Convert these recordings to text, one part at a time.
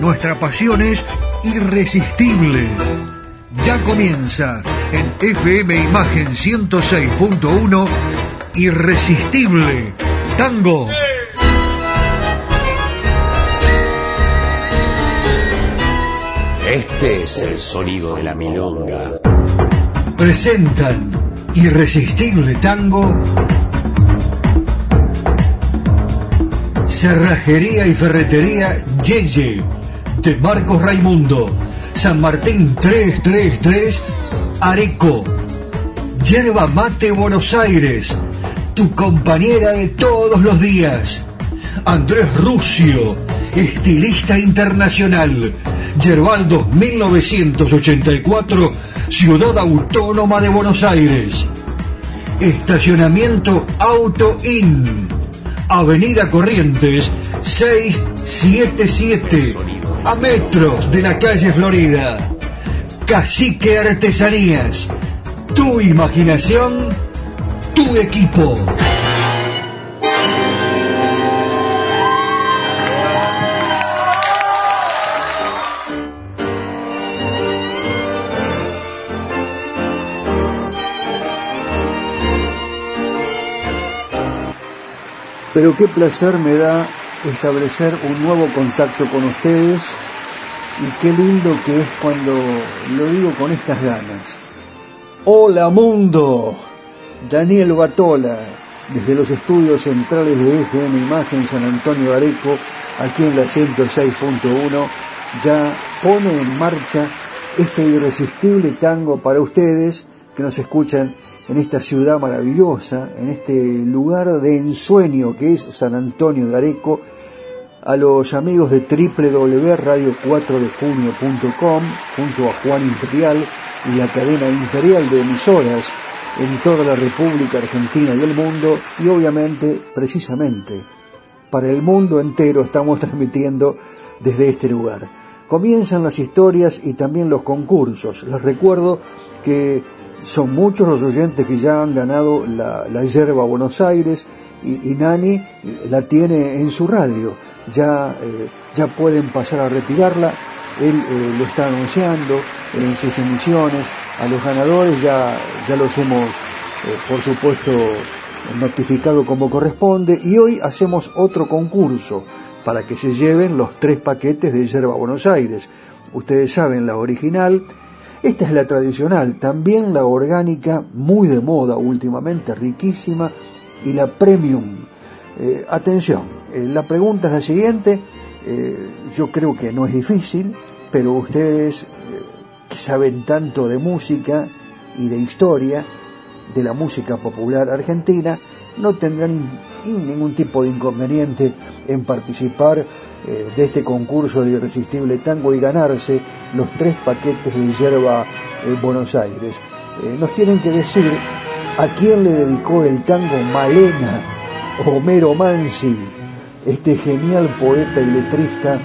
nuestra pasión es irresistible. Ya comienza en FM Imagen 106.1 Irresistible Tango. Este es el sonido de la milonga. Presentan Irresistible Tango. Cerrajería y Ferretería Yeye Marcos Raimundo. San Martín 333, Areco. Yerba Mate Buenos Aires, tu compañera de todos los días. Andrés Rucio, estilista internacional. Yerbaldo 1984, Ciudad Autónoma de Buenos Aires. Estacionamiento Auto In. Avenida Corrientes 677 a metros de la calle Florida. Cacique Artesanías. Tu imaginación, tu equipo. Pero qué placer me da establecer un nuevo contacto con ustedes y qué lindo que es cuando lo digo con estas ganas. Hola mundo, Daniel Batola, desde los estudios centrales de FM Imagen San Antonio Areco, aquí en la 106.1, ya pone en marcha este irresistible tango para ustedes que nos escuchan en esta ciudad maravillosa, en este lugar de ensueño que es San Antonio de Areco, a los amigos de www.radio4dejunio.com, junto a Juan Imperial y la cadena imperial de emisoras en toda la República Argentina y el mundo, y obviamente, precisamente, para el mundo entero estamos transmitiendo desde este lugar. Comienzan las historias y también los concursos. Les recuerdo que son muchos los oyentes que ya han ganado la, la yerba Buenos Aires y, Nani la tiene en su radio. Ya, eh, ya pueden pasar a retirarla. Él eh, lo está anunciando en sus emisiones. A los ganadores ya, ya los hemos, eh, por supuesto, notificado como corresponde. Y hoy hacemos otro concurso para que se lleven los tres paquetes de yerba Buenos Aires. Ustedes saben, la original, esta es la tradicional, también la orgánica, muy de moda últimamente, riquísima, y la premium. Eh, atención, eh, la pregunta es la siguiente, eh, yo creo que no es difícil, pero ustedes que saben tanto de música y de historia, de la música popular argentina, no tendrán ningún tipo de inconveniente en participar de este concurso de irresistible tango y ganarse los tres paquetes de hierba en Buenos Aires. Eh, nos tienen que decir a quién le dedicó el tango Malena, Homero Mansi, este genial poeta y letrista,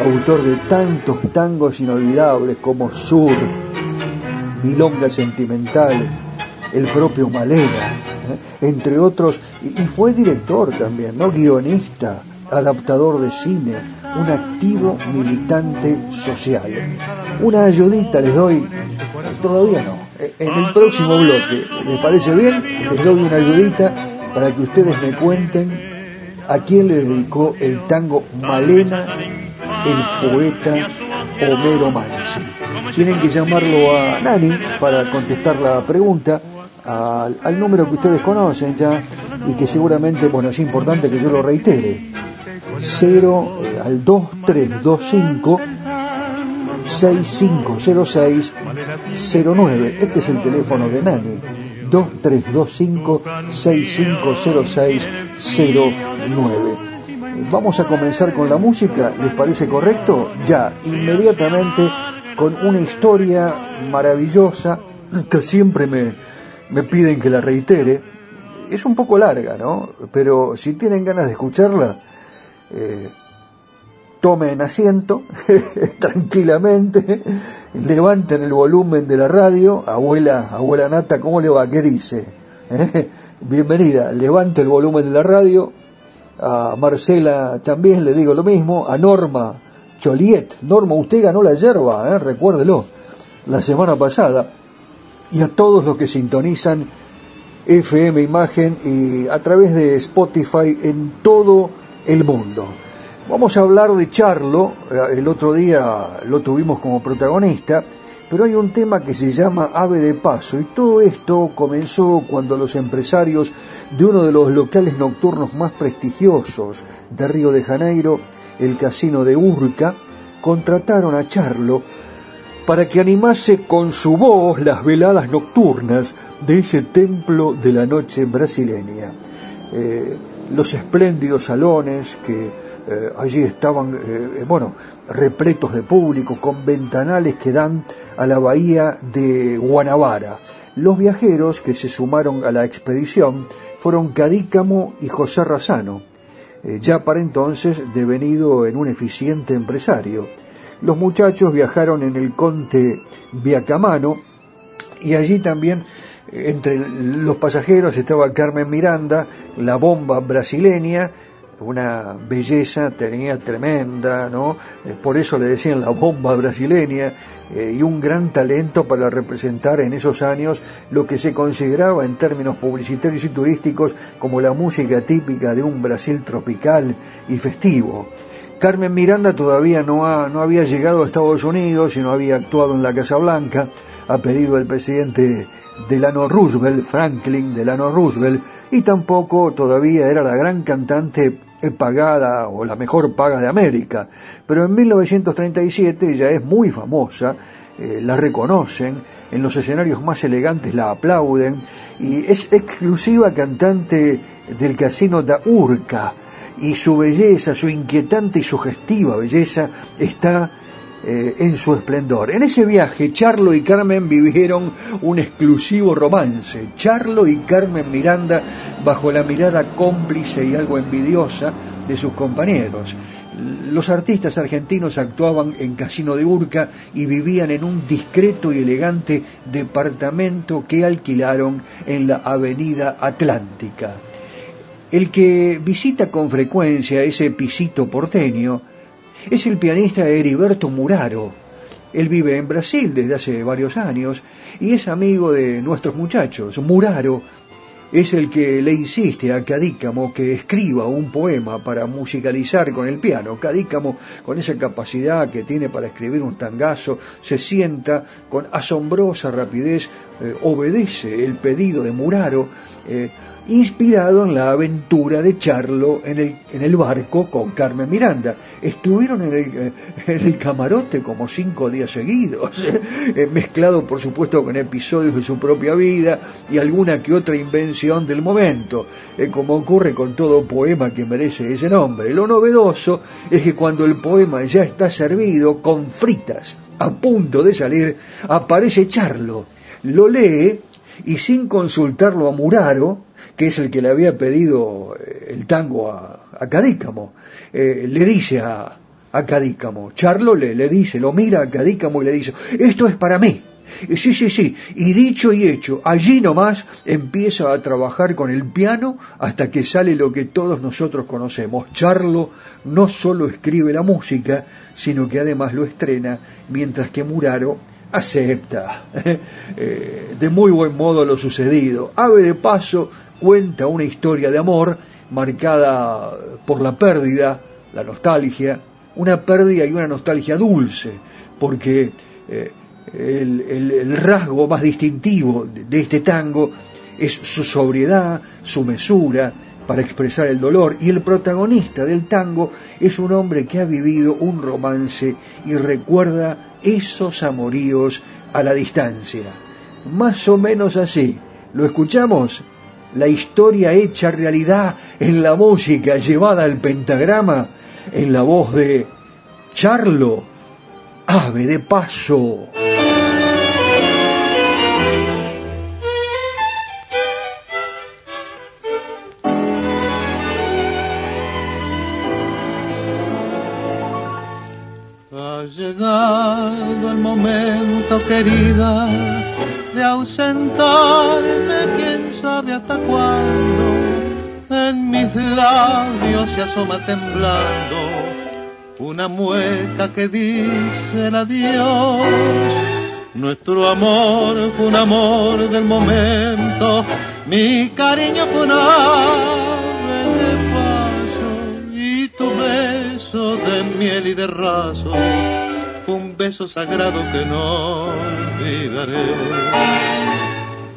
autor de tantos tangos inolvidables como Sur, Milonga Sentimental, el propio Malena, ¿eh? entre otros, y, fue director también, ¿no? Guionista, adaptador de cine, un activo militante social. Una ayudita les doy, todavía no, en el próximo bloque, ¿les parece bien? Les doy una ayudita para que ustedes me cuenten a quién le dedicó el tango Malena el poeta Homero Mansi. Tienen que llamarlo a Nani para contestar la pregunta al, número que ustedes conocen ya y que seguramente, bueno, es importante que yo lo reitere. 0 eh, al 2325 6506 09. Este es el teléfono de Nani. 2325 6506 09. Vamos a comenzar con la música, ¿les parece correcto? Ya, inmediatamente con una historia maravillosa que siempre me, me piden que la reitere. Es un poco larga, ¿no? Pero si tienen ganas de escucharla, eh, tomen asiento tranquilamente, levanten el volumen de la radio, abuela, abuela Nata, ¿cómo le va? ¿Qué dice? ¿Eh? Bienvenida, levante el volumen de la radio, a Marcela también le digo lo mismo, a Norma Choliet, Norma, usted ganó la yerba, ¿eh? recuérdelo, la semana pasada, y a todos los que sintonizan FM Imagen y a través de Spotify en todo el mundo. Vamos a hablar de Charlo, eh, el otro día lo tuvimos como protagonista, pero hay un tema que se llama Ave de Paso y todo esto comenzó cuando los empresarios de uno de los locales nocturnos más prestigiosos de Río de Janeiro, el Casino de Urca, contrataron a Charlo para que animase con su voz las veladas nocturnas de ese templo de la noche brasileña. Eh, los espléndidos salones que eh, allí estaban, eh, bueno, repletos de público, con ventanales que dan a la bahía de Guanabara. Los viajeros que se sumaron a la expedición fueron Cadícamo y José Razano, ya para entonces devenido en un eficiente empresario. Los muchachos viajaron en el Conte Viacamano y allí también entre los pasajeros estaba Carmen Miranda, la bomba brasileña, una belleza tenía tremenda, ¿no? Eh, por eso le decían la bomba brasileña, eh, y un gran talento para representar en esos años lo que se consideraba en términos publicitarios y turísticos como la música típica de un Brasil tropical y festivo. Carmen Miranda todavía no, ha, no había llegado a Estados Unidos y no había actuado en la Casa Blanca, a pedido del presidente Delano Roosevelt, Franklin Delano Roosevelt, y tampoco todavía era la gran cantante pagada o la mejor paga de América. Pero en 1937 ya es muy famosa, eh, la reconocen, en los escenarios más elegantes la aplauden y es exclusiva cantante del casino da Urca y su belleza, su inquietante y sugestiva belleza está eh, en su esplendor. En ese viaje, Charlo y Carmen vivieron un exclusivo romance. Charlo y Carmen Miranda bajo la mirada cómplice y algo envidiosa de sus compañeros. Los artistas argentinos actuaban en Casino de Urca y vivían en un discreto y elegante departamento que alquilaron en la Avenida Atlántica. El que visita con frecuencia ese pisito porteño es el pianista Heriberto Muraro. Él vive en Brasil desde hace varios años y es amigo de nuestros muchachos. Muraro es el que le insiste a Cadícamo que escriba un poema para musicalizar con el piano. Cadícamo, con esa capacidad que tiene para escribir un tangazo, se sienta con asombrosa rapidez, eh, obedece el pedido de Muraro, eh, inspirado en la aventura de Charlo en el, en el barco con Carmen Miranda. Estuvieron en el, eh, en el camarote como cinco días seguidos, eh, mezclado por supuesto con episodios de su propia vida y alguna que otra invención del momento, eh, como ocurre con todo poema que merece ese nombre. Lo novedoso es que cuando el poema ya está servido con fritas, a punto de salir, aparece Charlo, lo lee y sin consultarlo a Muraro, que es el que le había pedido eh, el tango a, Cadícamo, eh, le dice a, Cadícamo, Charlo le, le dice, lo mira a Cadícamo y le dice, esto es para mí. Sí, sí, sí. Y dicho y hecho, allí nomás empieza a trabajar con el piano hasta que sale lo que todos nosotros conocemos. Charlo no solo escribe la música, sino que además lo estrena, mientras que Muraro acepta eh, de muy buen modo lo sucedido. Ave de paso cuenta una historia de amor marcada por la pérdida, la nostalgia, una pérdida y una nostalgia dulce, porque eh, el, rasgo más distintivo de este tango es su sobriedad, su mesura para expresar el dolor, y el protagonista del tango es un hombre que ha vivido un romance y recuerda esos amoríos a la distancia. Más o menos así. ¿Lo escuchamos? La historia hecha realidad en la música llevada al pentagrama en la voz de Charlo, ave de paso. Ha llegado el momento, querida, de ausentarme, quién sabe hasta cuándo en mis labios se asoma temblando una mueca que dice adiós. Nuestro amor fue un amor del momento, mi cariño fue un ave de paso y tu beso de miel y de raso un beso sagrado que no olvidaré.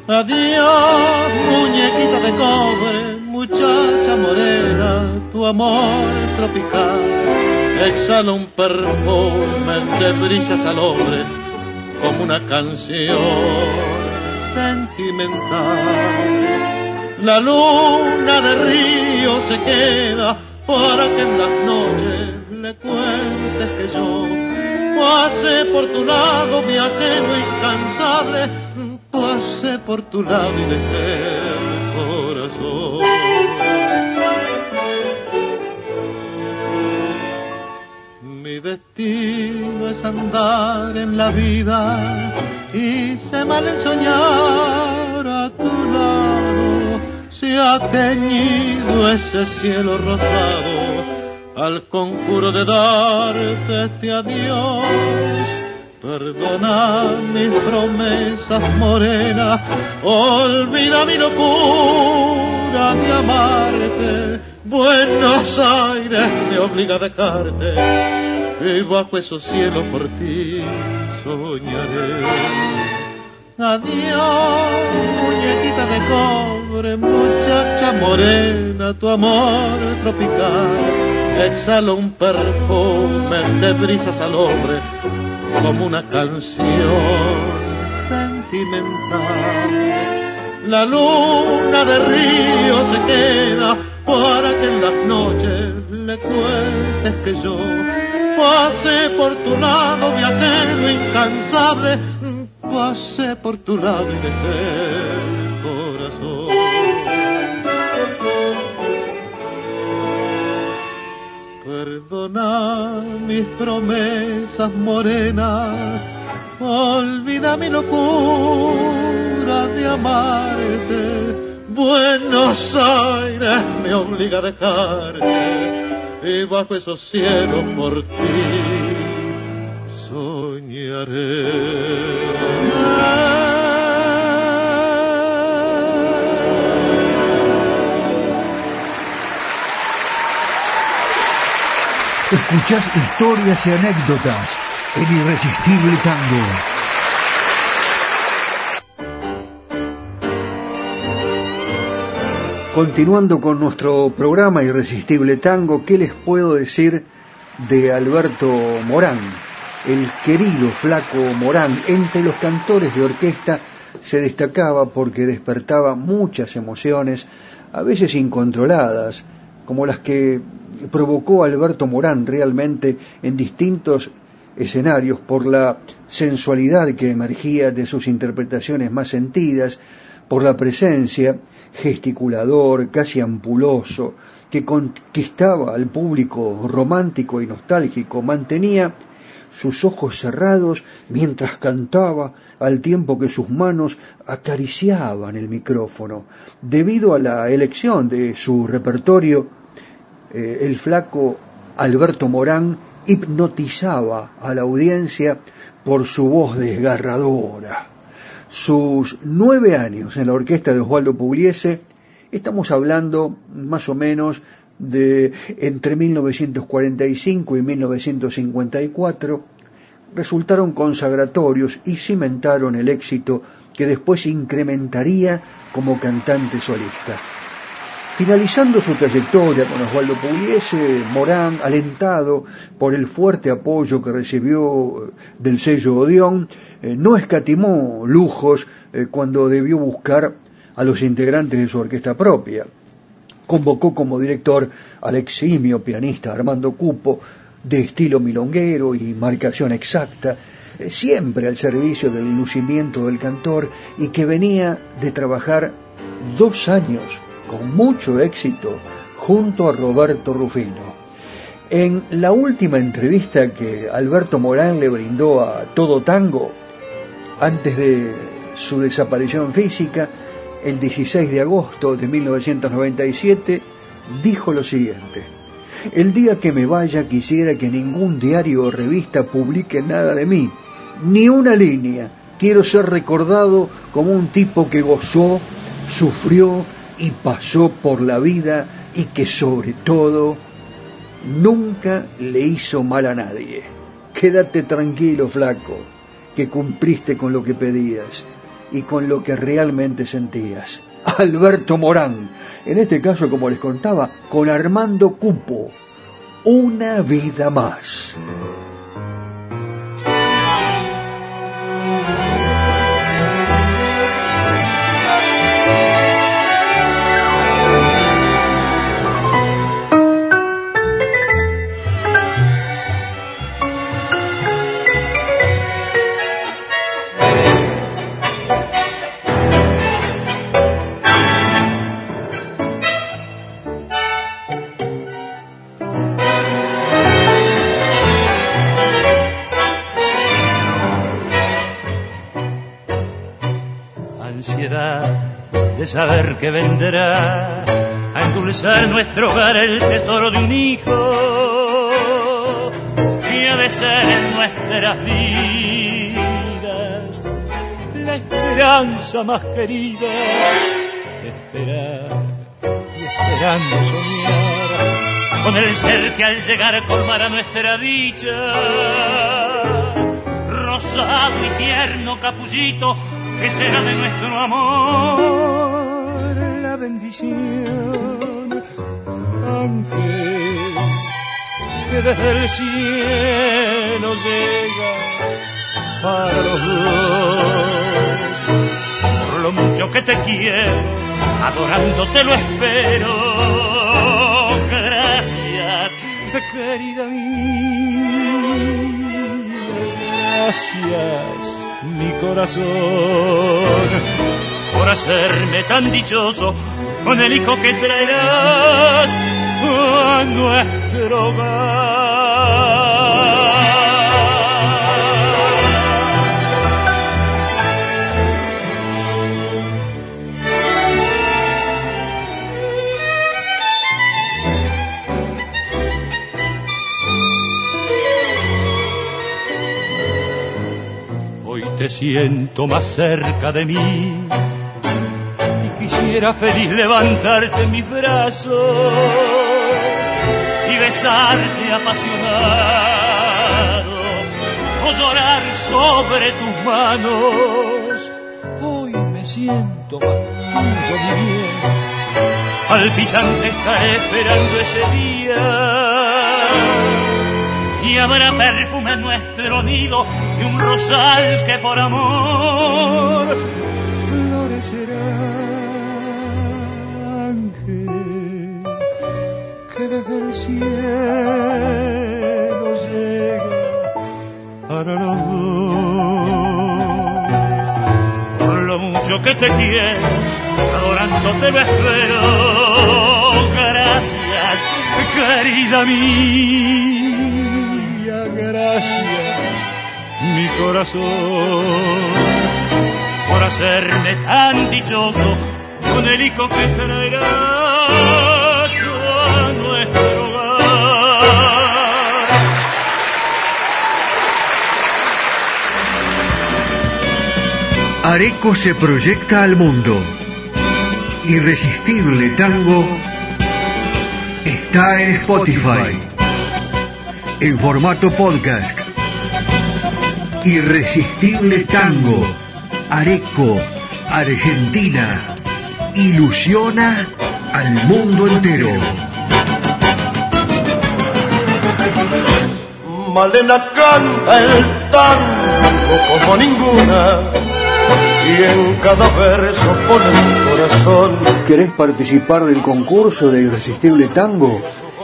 Adiós, muñequita de cobre, muchacha morena, tu amor tropical exhala un perfume de brisas al como una canción sentimental. La luna de río se queda para que en las noches le cuentes que yo pasé por tu lado, viajero incansable, pasé por tu lado y dejé el corazón. Mi destino es andar en la vida y se mal en soñar a tu lado. Se ha teñido ese cielo rosado al conjuro de darte este adiós. Perdona mis promesas morenas, olvida mi locura de amarte. Buenos Aires me obliga a dejarte y bajo esos cielos por ti soñaré. Adiós, muñequita de cobre, muchacha morena, tu amor tropical exhala un perfume de brisas al hombre como una canción sentimental. La luna de río se queda para que en las noches le cuentes que yo Pasé por tu lado, viajero incansable, pasé por tu lado y dejé Perdona mis promesas morenas, olvida mi locura de amarte. Buenos Aires me obliga a dejarte y bajo esos cielos por ti soñaré. Escuchás historias y anécdotas en Irresistible Tango. Continuando con nuestro programa Irresistible Tango, ¿qué les puedo decir de Alberto Morán? El querido flaco Morán, entre los cantores de orquesta, se destacaba porque despertaba muchas emociones, a veces incontroladas, como las que provocó Alberto Morán realmente en distintos escenarios por la sensualidad que emergía de sus interpretaciones más sentidas, por la presencia gesticulador, casi ampuloso, que conquistaba al público romántico y nostálgico, mantenía sus ojos cerrados mientras cantaba al tiempo que sus manos acariciaban el micrófono. Debido a la elección de su repertorio, eh, el flaco Alberto Morán hipnotizaba a la audiencia por su voz desgarradora sus nueve años en la orquesta de Osvaldo Pugliese, estamos hablando más o menos de entre 1945 y 1954 resultaron consagratorios y cimentaron el éxito que después incrementaría como cantante solista. Finalizando su trayectoria con Osvaldo Pugliese, Morán, alentado por el fuerte apoyo que recibió del sello Odeón, eh, no escatimó lujos eh, cuando debió buscar a los integrantes de su orquesta propia. Convocó como director al eximio pianista Armando Cupo, de estilo milonguero y marcación exacta, eh, siempre al servicio del lucimiento del cantor y que venía de trabajar dos años con mucho éxito junto a Roberto Rufino. En la última entrevista que Alberto Morán le brindó a Todo Tango, antes de su desaparición física, el 16 de agosto de 1997, dijo lo siguiente. El día que me vaya quisiera que ningún diario o revista publique nada de mí, ni una línea. Quiero ser recordado como un tipo que gozó, sufrió y pasó por la vida y que sobre todo nunca le hizo mal a nadie. Quédate tranquilo, flaco, que cumpliste con lo que pedías y con lo que realmente sentías. Alberto Morán, en este caso, como les contaba, con Armando Cupo, una vida más. Saber que vendrá. A endulzar nuestro hogar el tesoro de un hijo que ha de ser nuestras vidas la esperanza más querida esperar y esperando soñar con el ser que al llegar colmará nuestra dicha. Rosado y tierno capullito que será de nuestro amor bendición, ángel que desde el cielo llega para los dos. Por lo mucho que te quiero, adorándote lo espero. Gracias, querida mía, gracias, mi corazón por hacerme tan dichoso con el hijo que traerás a nuestro hogar. Hoy te siento más cerca de mí Quisiera feliz levantarte en mis brazos y besarte apasionado o llorar sobre tus manos. Hoy me siento más tuyo, mi bien, palpitante estaré esperando ese día. Y habrá perfume en nuestro nido y un rosal que por amor cielo llega para los Por lo mucho que te quiero, adorándote lo espero. Gracias, querida mía, gracias, mi corazón, por hacerme tan dichoso con el hijo que traerás. Areco se proyecta al mundo. Irresistible tango está en Spotify, en formato podcast. Irresistible Tango, Areco, Argentina, ilusiona al mundo entero. Malena canta el tango como ninguna y. ¿Querés participar del concurso de Irresistible Tango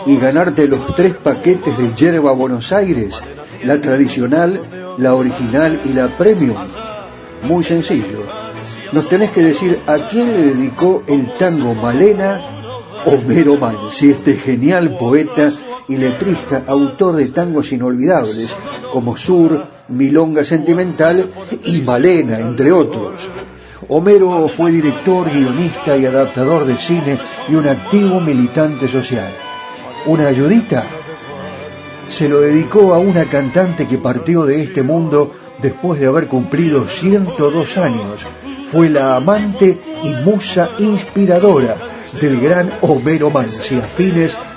y ganarte los tres paquetes de Yerba Buenos Aires? La tradicional, la original y la premium. Muy sencillo. Nos tenés que decir a quién le dedicó el tango Malena Homero Mansi, este genial poeta y letrista, autor de tangos inolvidables como Sur, Milonga Sentimental y Malena, entre otros. Homero fue director, guionista y adaptador de cine y un activo militante social. ¿Una ayudita? Se lo dedicó a una cantante que partió de este mundo después de haber cumplido 102 años. Fue la amante y musa inspiradora del gran Homero Mansi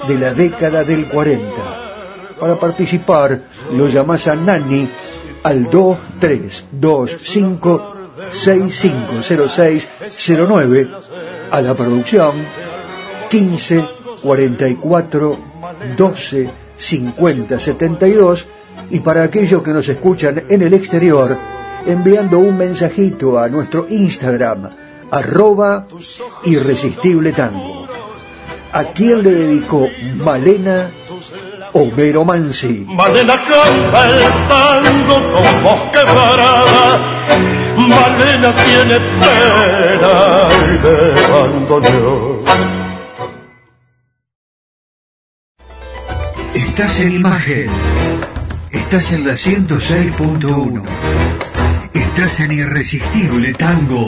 de la década del 40. Para participar, lo llamás a Nani al 2325 650609 a la producción 15 44 12 50 72 y para aquellos que nos escuchan en el exterior enviando un mensajito a nuestro Instagram arroba irresistible tango. ¿A quién le dedicó Malena Homero Mansi? Malena canta el tango con voz quebrada. Malena tiene pena y de abandono. Estás en imagen. Estás en la 106.1. Estás en Irresistible Tango.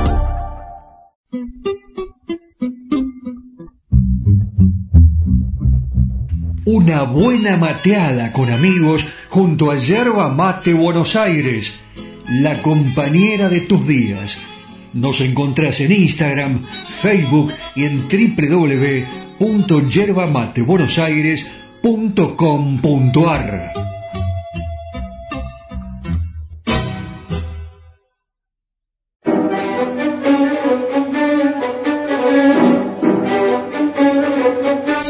Una buena mateada con amigos junto a Yerba Mate Buenos Aires, la compañera de tus días. Nos encontrás en Instagram, Facebook y en www.yerbamatebuenosaires.com.ar.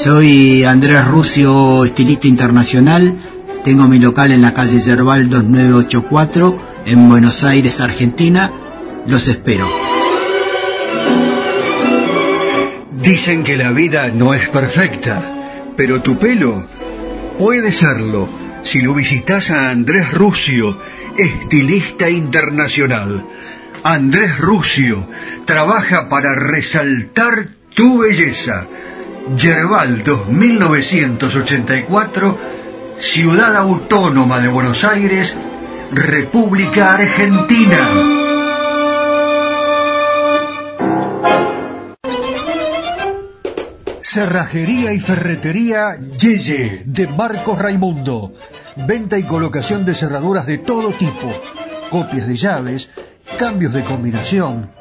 Soy Andrés Rucio, estilista internacional. Tengo mi local en la calle Yerbal 2984 en Buenos Aires, Argentina. Los espero. Dicen que la vida no es perfecta, pero tu pelo puede serlo si lo visitas a Andrés Rucio, estilista internacional. Andrés Rucio trabaja para resaltar tu belleza. Yerbal 2984, Ciudad Autónoma de Buenos Aires, República Argentina. Cerrajería y ferretería Yeye de Marcos Raimundo. Venta y colocación de cerraduras de todo tipo, copias de llaves, cambios de combinación.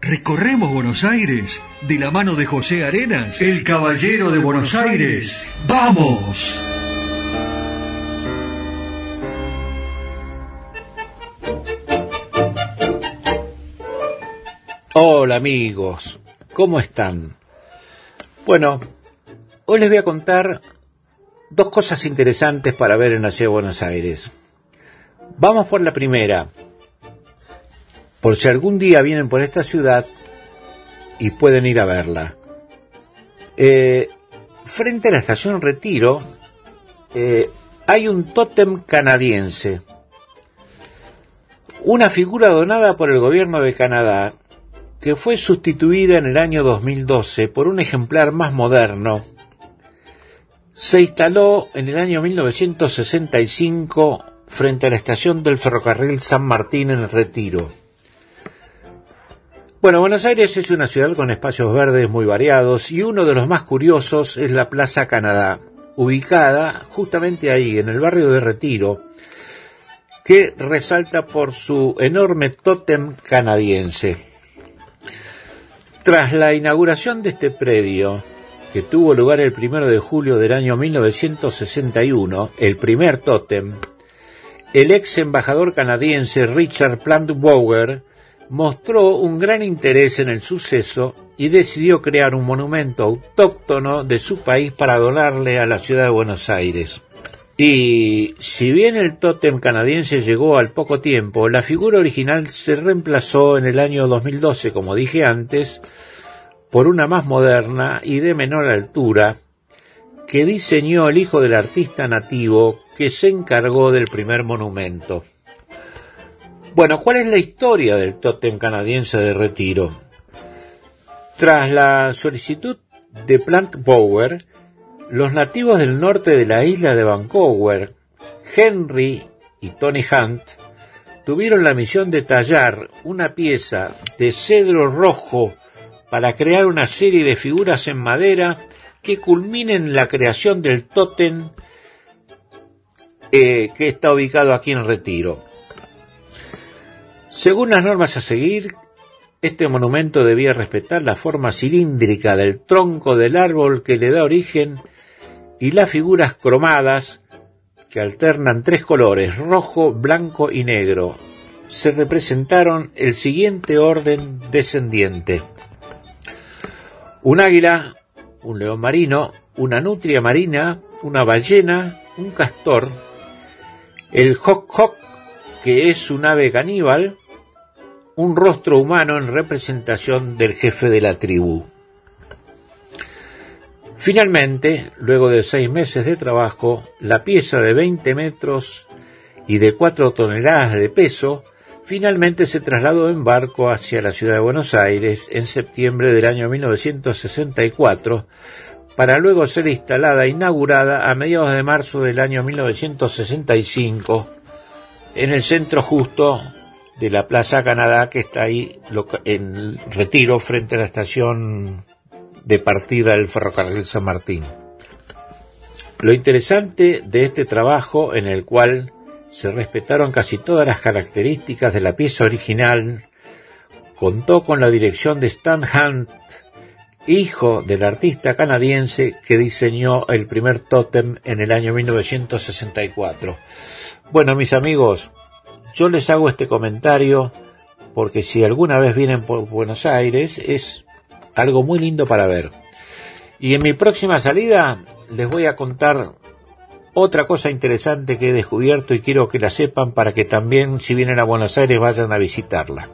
recorremos Buenos Aires de la mano de José Arenas, el caballero de Buenos Aires. ¡Vamos! Hola amigos, ¿cómo están? Bueno, hoy les voy a contar dos cosas interesantes para ver en la ciudad de Buenos Aires. Vamos por la primera. Por si algún día vienen por esta ciudad y pueden ir a verla. Eh, frente a la estación Retiro eh, hay un tótem canadiense. Una figura donada por el gobierno de Canadá que fue sustituida en el año 2012 por un ejemplar más moderno se instaló en el año 1965 frente a la estación del ferrocarril San Martín en Retiro. Bueno, Buenos Aires es una ciudad con espacios verdes muy variados y uno de los más curiosos es la Plaza Canadá, ubicada justamente ahí, en el barrio de Retiro, que resalta por su enorme tótem canadiense. Tras la inauguración de este predio, que tuvo lugar el primero de julio del año 1961, el primer tótem, el ex embajador canadiense Richard Plant Bower mostró un gran interés en el suceso y decidió crear un monumento autóctono de su país para donarle a la ciudad de Buenos Aires. Y si bien el tótem canadiense llegó al poco tiempo, la figura original se reemplazó en el año 2012, como dije antes, por una más moderna y de menor altura que diseñó el hijo del artista nativo que se encargó del primer monumento. Bueno, ¿cuál es la historia del tótem canadiense de retiro? Tras la solicitud de Plant Bower, los nativos del norte de la isla de Vancouver, Henry y Tony Hunt, tuvieron la misión de tallar una pieza de cedro rojo para crear una serie de figuras en madera que culminen la creación del tótem eh, que está ubicado aquí en Retiro. Según las normas a seguir, este monumento debía respetar la forma cilíndrica del tronco del árbol que le da origen y las figuras cromadas que alternan tres colores, rojo, blanco y negro. Se representaron el siguiente orden descendiente un águila, un león marino, una nutria marina, una ballena, un castor, el hoc hoc, que es un ave caníbal, un rostro humano en representación del jefe de la tribu. Finalmente, luego de seis meses de trabajo, la pieza de 20 metros y de 4 toneladas de peso Finalmente se trasladó en barco hacia la ciudad de Buenos Aires en septiembre del año 1964 para luego ser instalada e inaugurada a mediados de marzo del año 1965 en el centro justo de la Plaza Canadá que está ahí en retiro frente a la estación de partida del ferrocarril San Martín. Lo interesante de este trabajo en el cual se respetaron casi todas las características de la pieza original, contó con la dirección de Stan Hunt hijo del artista canadiense que diseñó el primer tótem en el año 1964. Bueno, mis amigos, yo les hago este comentario porque si alguna vez vienen por Buenos Aires es algo muy lindo para ver. Y en mi próxima salida les voy a contar otra cosa interesante que he descubierto y quiero que la sepan para que también si vienen a Buenos Aires vayan a visitarla.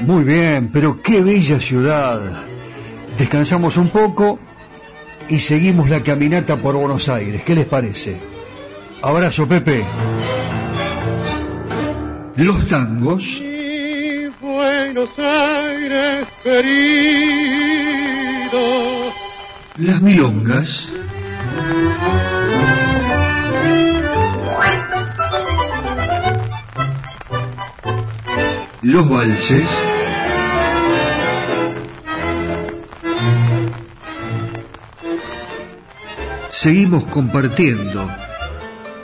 Muy bien, pero qué bella ciudad. Descansamos un poco y seguimos la caminata por Buenos Aires. ¿Qué les parece? Abrazo, Pepe. Los tangos. Buenos Aires querido. Las milongas. Los valses. Seguimos compartiendo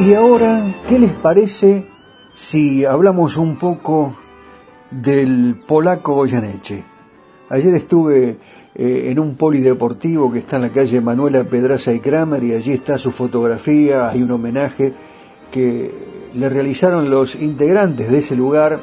Y ahora, ¿qué les parece si hablamos un poco del polaco Goyeneche? Ayer estuve eh, en un polideportivo que está en la calle Manuela Pedraza y Kramer y allí está su fotografía, hay un homenaje que le realizaron los integrantes de ese lugar,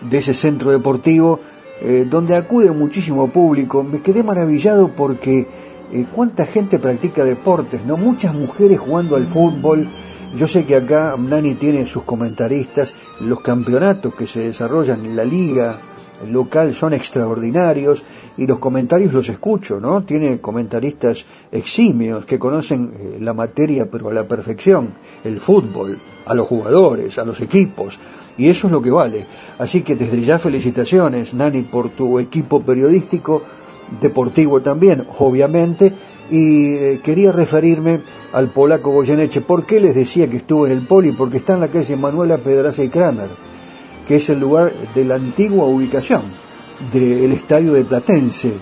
de ese centro deportivo, eh, donde acude muchísimo público. Me quedé maravillado porque eh, cuánta gente practica deportes, ¿no? Muchas mujeres jugando al fútbol, yo sé que acá Nani tiene sus comentaristas, los campeonatos que se desarrollan en la liga local son extraordinarios y los comentarios los escucho, ¿no? Tiene comentaristas eximios que conocen eh, la materia pero a la perfección, el fútbol, a los jugadores, a los equipos, y eso es lo que vale. Así que desde ya felicitaciones, Nani, por tu equipo periodístico, deportivo también, obviamente, y eh, quería referirme al polaco Goyeneche. ¿Por qué les decía que estuvo en el poli? Porque está en la calle Manuela Pedraza y Kramer, que es el lugar de la antigua ubicación del estadio de Platense, eh,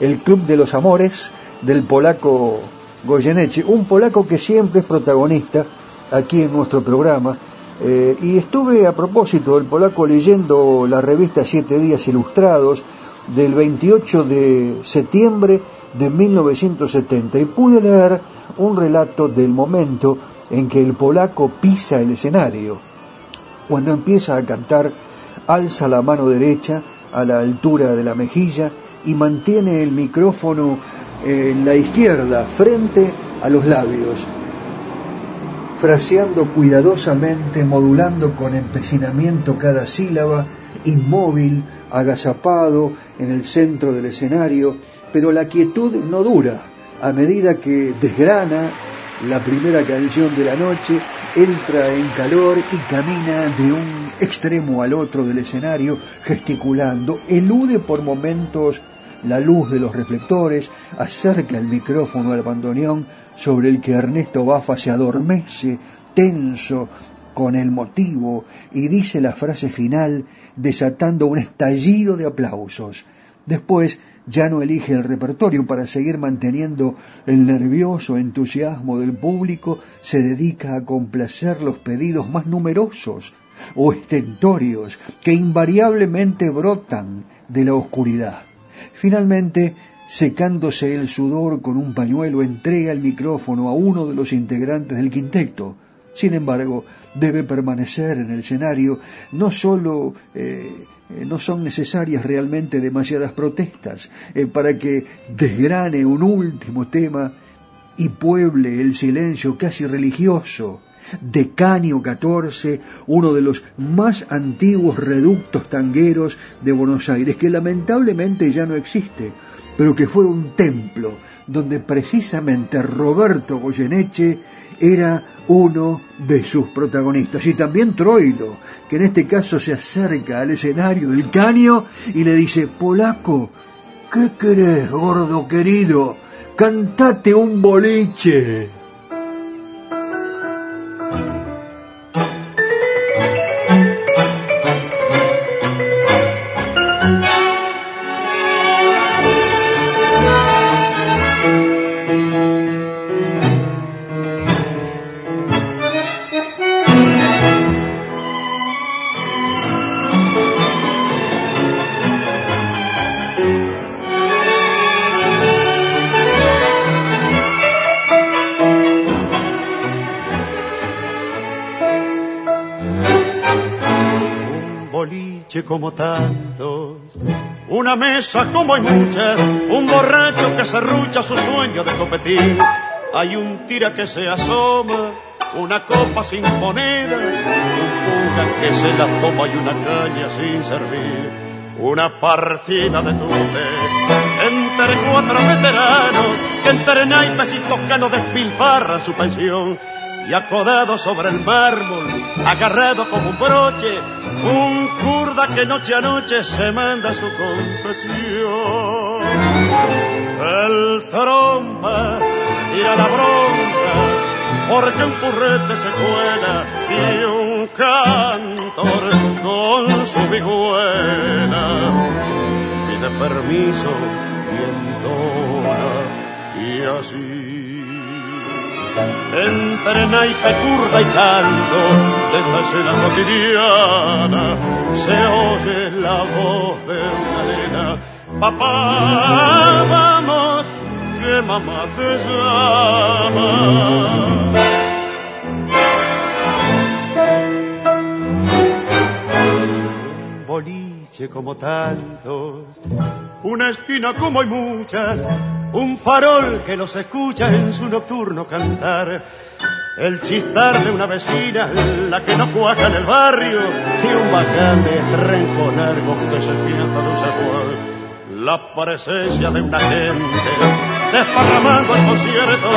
el Club de los Amores del polaco Goyeneche, un polaco que siempre es protagonista aquí en nuestro programa. Eh, y estuve a propósito del polaco leyendo la revista Siete Días Ilustrados del 28 de septiembre de 1970 y pude leer un relato del momento en que el polaco pisa el escenario. Cuando empieza a cantar, alza la mano derecha a la altura de la mejilla y mantiene el micrófono en la izquierda frente a los labios, fraseando cuidadosamente, modulando con empecinamiento cada sílaba, inmóvil, agazapado en el centro del escenario, pero la quietud no dura. A medida que desgrana la primera canción de la noche, entra en calor y camina de un extremo al otro del escenario, gesticulando, elude por momentos la luz de los reflectores, acerca el micrófono al bandoneón sobre el que Ernesto Bafa se adormece, tenso, con el motivo, y dice la frase final desatando un estallido de aplausos. Después ya no elige el repertorio para seguir manteniendo el nervioso entusiasmo del público, se dedica a complacer los pedidos más numerosos o estentorios que invariablemente brotan de la oscuridad. Finalmente, secándose el sudor con un pañuelo, entrega el micrófono a uno de los integrantes del quinteto. Sin embargo, debe permanecer en el escenario. No solo eh, eh, no son necesarias realmente demasiadas protestas eh, para que desgrane un último tema y pueble el silencio casi religioso de Canio XIV, uno de los más antiguos reductos tangueros de Buenos Aires, que lamentablemente ya no existe, pero que fue un templo donde precisamente Roberto Goyeneche era uno de sus protagonistas. Y también Troilo, que en este caso se acerca al escenario del caño y le dice, Polaco, ¿qué querés, gordo querido? Cantate un boliche. Como tantos, una mesa como hay muchas, un borracho que se rucha su sueño de competir, hay un tira que se asoma, una copa sin moneda, un puja que se la toma y una caña sin servir, una partida de tute entre cuatro veteranos que entre naipes y toscanos despilfarran su pensión y acodado sobre el mármol, agarrado como un broche, un kurda que noche a noche se manda su confesión. El trompa a la bronca, porque un currete se cuela y un cantor con su vihuela pide permiso y entona y así entre naipe, curda y canto de la cotidiana se oye la voz de una nena. Papá vamos que mamá te llama como tantos. Una esquina como hay muchas un farol que los escucha en su nocturno cantar, el chistar de una vecina, la que no cuaja en el barrio, y un bacán de renconar que se de un sacual, la presencia de una gente desparramando el concierto,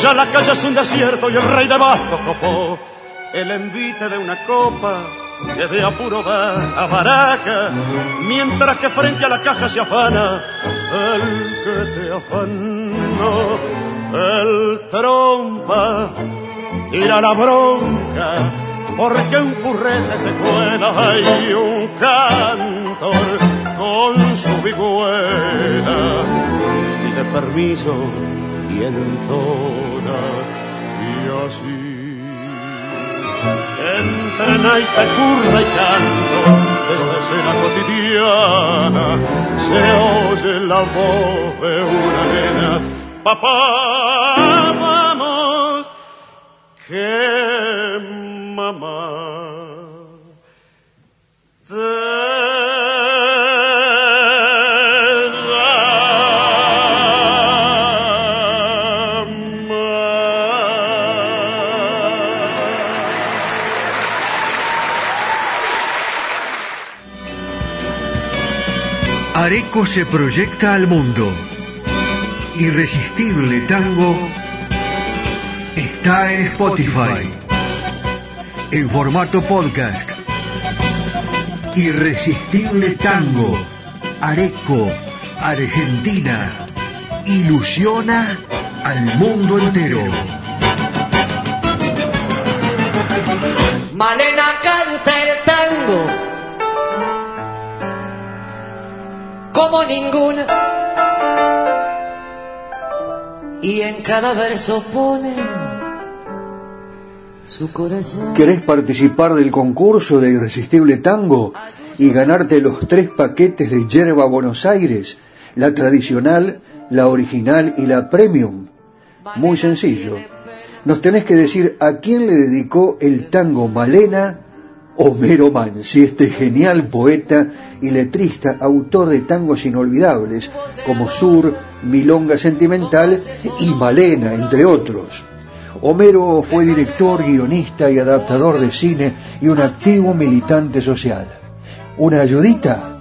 ya la calle es un desierto y el rey de Vasco copó. El envite de una copa que de apuro va a baraca, mientras que frente a la caja se afana el que te afanó, el trompa tira la bronca, porque un currete se cuela y un cantor con su vigüera pide permiso y entona y así entre naipe, curda y canto de la escena cotidiana se oye la voz de una nena. Papá vamos que mamá Se proyecta al mundo. Irresistible Tango está en Spotify. En formato podcast. Irresistible Tango. Areco, Argentina. Ilusiona al mundo entero. Malena canta el tango como ninguna. Y en cada verso pone su corazón. ¿Querés participar del concurso de Irresistible Tango y ganarte los tres paquetes de Yerba Buenos Aires? La tradicional, la original y la premium. Muy sencillo. Nos tenés que decir a quién le dedicó el tango Malena Homero Mansi, este genial poeta y letrista, autor de tangos inolvidables como Sur, Milonga Sentimental y Malena, entre otros. Homero fue director, guionista y adaptador de cine y un activo militante social. ¿Una ayudita?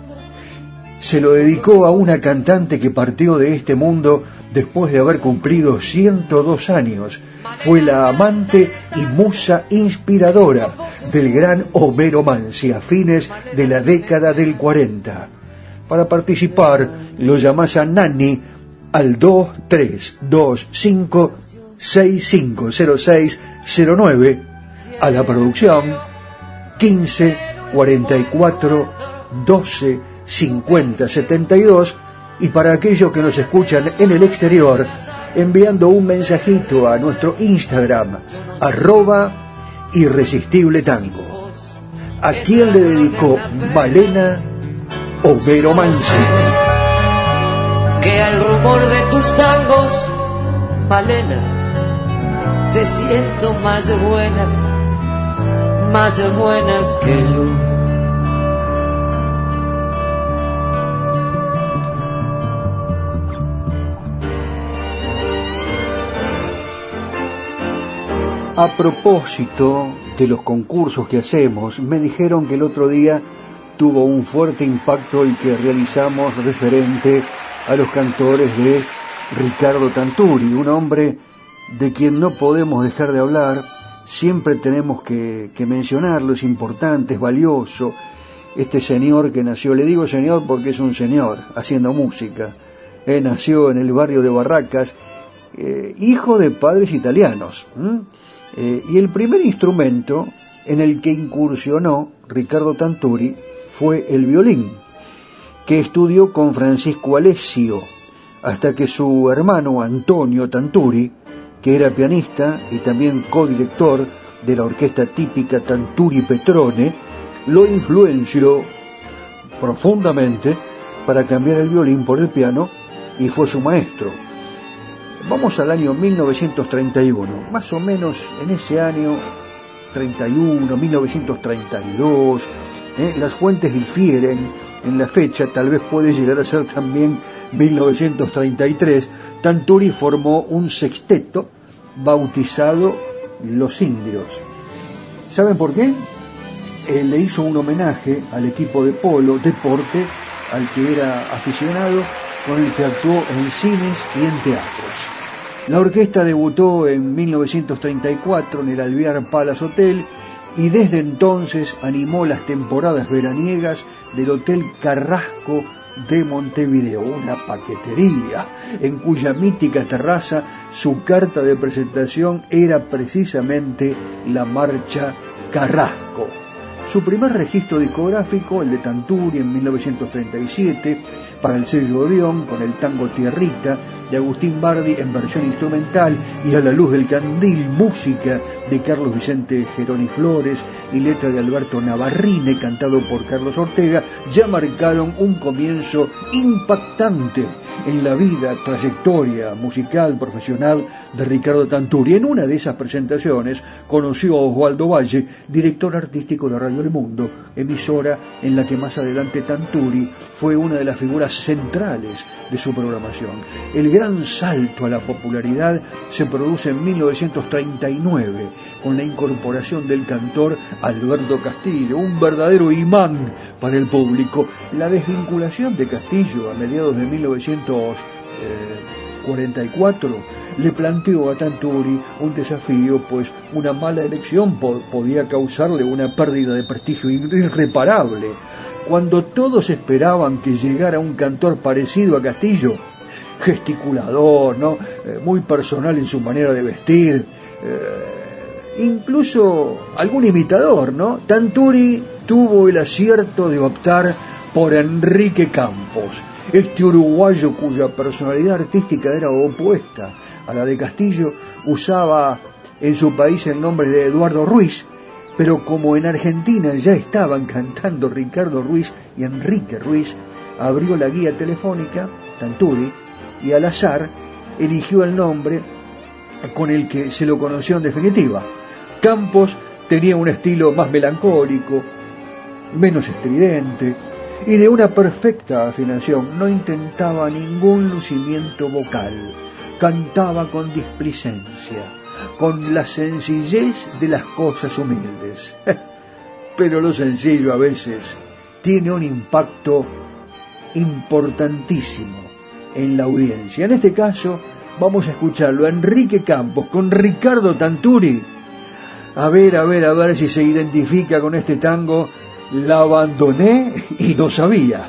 Se lo dedicó a una cantante que partió de este mundo después de haber cumplido 102 años. Fue la amante y musa inspiradora del gran Homero Mansi a fines de la década del 40. Para participar, lo llamás a Nani al 2325 650609 a la producción 15 44 12 50 72 y para aquellos que nos escuchan en el exterior enviando un mensajito a nuestro Instagram arroba irresistible tango a quién le dedicó Malena Homero Mansi que al rumor de tus tangos Malena te siento más buena, más buena que yo. A propósito de los concursos que hacemos, me dijeron que el otro día tuvo un fuerte impacto el que realizamos referente a los cantores de Ricardo Tanturi, un hombre de quien no podemos dejar de hablar, siempre tenemos que, mencionarlo, es importante, es valioso. Este señor que nació, le digo señor porque es un señor haciendo música, eh, nació en el barrio de Barracas, eh, hijo de padres italianos. Eh, y el primer instrumento en el que incursionó Ricardo Tanturi fue el violín, que estudió con Francisco Alessio, hasta que su hermano Antonio Tanturi que era pianista y también codirector de la orquesta típica Tanturi Petrone, lo influenció profundamente para cambiar el violín por el piano y fue su maestro. Vamos al año 1931, más o menos en ese año 31, 1932, ¿eh? las fuentes difieren en la fecha, tal vez puede llegar a ser también 1933, Tanturi formó un sexteto bautizado Los Indios. ¿Saben por qué? Él le hizo un homenaje al equipo de polo, deporte, al que era aficionado, con el que actuó en cines y en teatros. La orquesta debutó en 1934 en el Alvear Palace Hotel y desde entonces animó las temporadas veraniegas del Hotel Carrasco de Montevideo, una paquetería en cuya mítica terraza su carta de presentación era precisamente la marcha Carrasco. Su primer registro discográfico, el de Tanturi en 1937, para el sello Odeón con el tango Tierrita de Agustín Bardi en versión instrumental y a la luz del candil música de Carlos Vicente Geroni Flores y letra de Alberto Navarrine cantado por Carlos Ortega ya marcaron un comienzo impactante en la vida, trayectoria musical, profesional de Ricardo Tanturi. En una de esas presentaciones conoció a Osvaldo Valle, director artístico de Radio El Mundo, emisora en la que más adelante Tanturi fue una de las figuras centrales de su programación. El gran salto a la popularidad se produce en 1939 con la incorporación del cantor Alberto Castillo, un verdadero imán para el público. La desvinculación de Castillo a mediados de 1944 le planteó a Tanturi un desafío, pues una mala elección podía causarle una pérdida de prestigio irreparable. Cuando todos esperaban que llegara un cantor parecido a Castillo, gesticulador. Eh, muy personal en su manera de vestir, eh, incluso algún imitador, ¿no? Tanturi tuvo el acierto de optar por Enrique Campos, este uruguayo cuya personalidad artística era opuesta a la de Castillo, usaba en su país el nombre de Eduardo Ruiz, pero como en Argentina ya estaban cantando Ricardo Ruiz y Enrique Ruiz, abrió la guía telefónica, Tanturi, y al azar eligió el nombre con el que se lo conoció en definitiva. Campos tenía un estilo más melancólico, menos estridente y de una perfecta afinación. No intentaba ningún lucimiento vocal, cantaba con displicencia, con la sencillez de las cosas humildes. Pero lo sencillo a veces tiene un impacto importantísimo en la audiencia. En este caso, vamos a escucharlo a Enrique Campos con Ricardo Tanturi. A ver, a ver, a ver si se identifica con este tango. La abandoné y no sabía.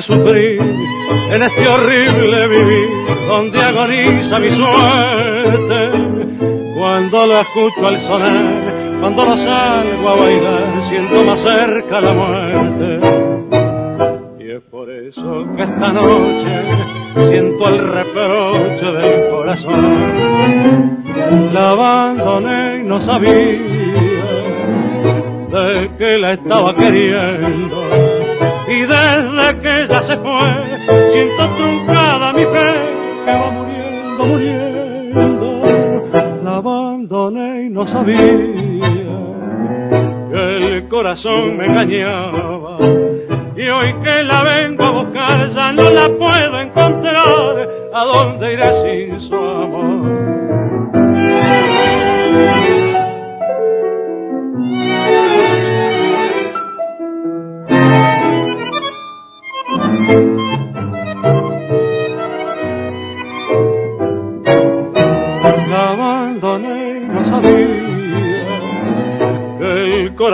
Sufrir en este horrible vivir donde agoniza mi suerte. Cuando lo escucho al sonar, cuando lo salgo a bailar, siento más cerca la muerte. Y es por eso que esta noche corazón me engañaba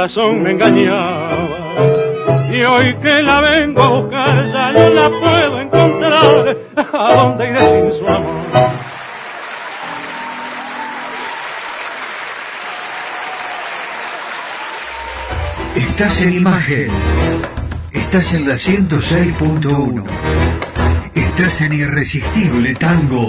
corazón me engañaba. Y hoy que la vengo a buscar ya no la puedo encontrar. ¿A dónde iré sin su amor? Estás en imagen. Estás en la 106.1. Estás en Irresistible Tango.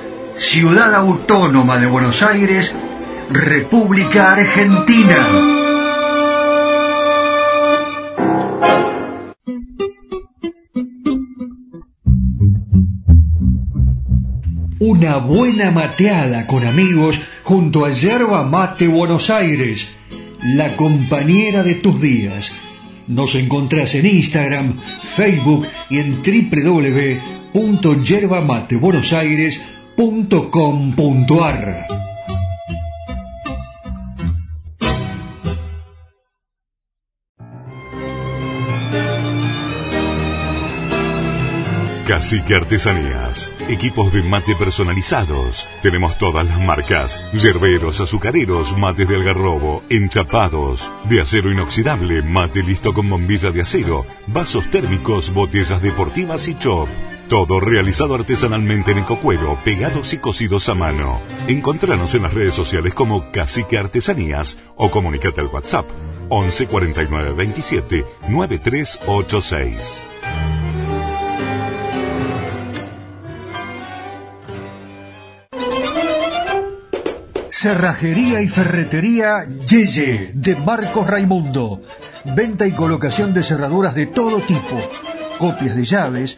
Ciudad Autónoma de Buenos Aires, República Argentina. Una buena mateada con amigos junto a Yerba Mate Buenos Aires, la compañera de tus días. Nos encontrás en Instagram, Facebook y en www.yerbamatebuenosaires.com .com.ar Cacique Artesanías. Equipos de mate personalizados. Tenemos todas las marcas. Yerberos, azucareros, mates de algarrobo, enchapados. De acero inoxidable, mate listo con bombilla de acero. Vasos térmicos, botellas deportivas y chop. Todo realizado artesanalmente en ecocuero, pegados y cosidos a mano. Encontranos en las redes sociales como Cacique Artesanías o comunícate al WhatsApp 11 49 27 9386. Cerrajería y Ferretería Yeye de Marcos Raimundo. Venta y colocación de cerraduras de todo tipo. Copias de llaves,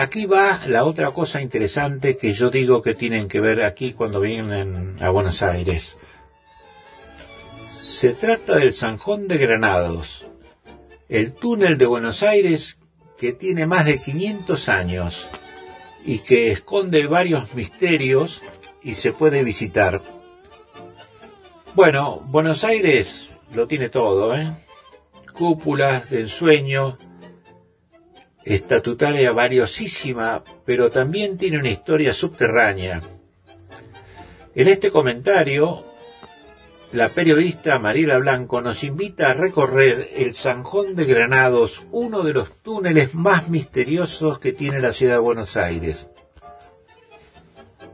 aquí va la otra cosa interesante que yo digo que tienen que ver aquí cuando vienen a Buenos Aires. Se trata del Zanjón de Granados, el túnel de Buenos Aires que tiene más de 500 años y que esconde varios misterios y se puede visitar. Bueno, Buenos Aires lo tiene todo, ¿eh? Cúpulas de ensueño, estatutaria valiosísima, pero también tiene una historia subterránea. En este comentario, la periodista Mariela Blanco nos invita a recorrer el Zanjón de Granados, uno de los túneles más misteriosos que tiene la ciudad de Buenos Aires.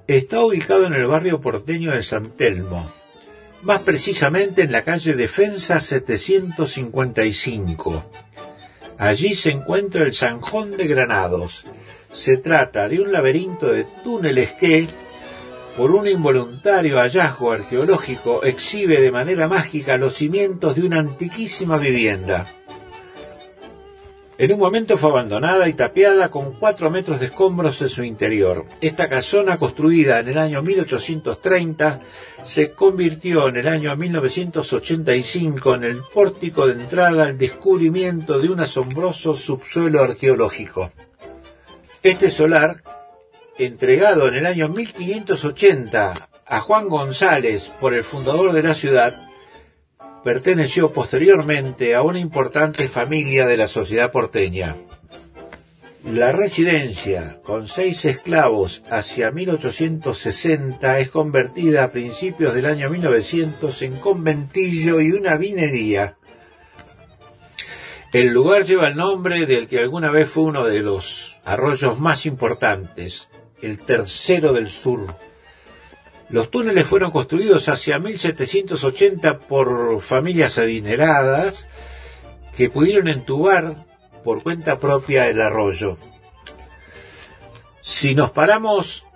Está ubicado en el barrio porteño de San Telmo, más precisamente en la calle Defensa 755. Allí se encuentra el Zanjón de Granados. Se trata de un laberinto de túneles que, por un involuntario hallazgo arqueológico, exhibe de manera mágica los cimientos de una antiquísima vivienda. En un momento fue abandonada y tapiada con cuatro metros de escombros en su interior. Esta casona, construida en el año 1830, se convirtió en el año 1985 en el pórtico de entrada al descubrimiento de un asombroso subsuelo arqueológico. Este solar, entregado en el año 1580 a Juan González por el fundador de la ciudad, perteneció posteriormente a una importante familia de la sociedad porteña. La residencia, con seis esclavos, hacia 1860 es convertida a principios del año 1900 en conventillo y una vinería. El lugar lleva el nombre del que alguna vez fue uno de los arroyos más importantes, el tercero del sur, los túneles fueron construidos hacia 1780 por familias adineradas que pudieron entubar por cuenta propia el arroyo. Si nos paramos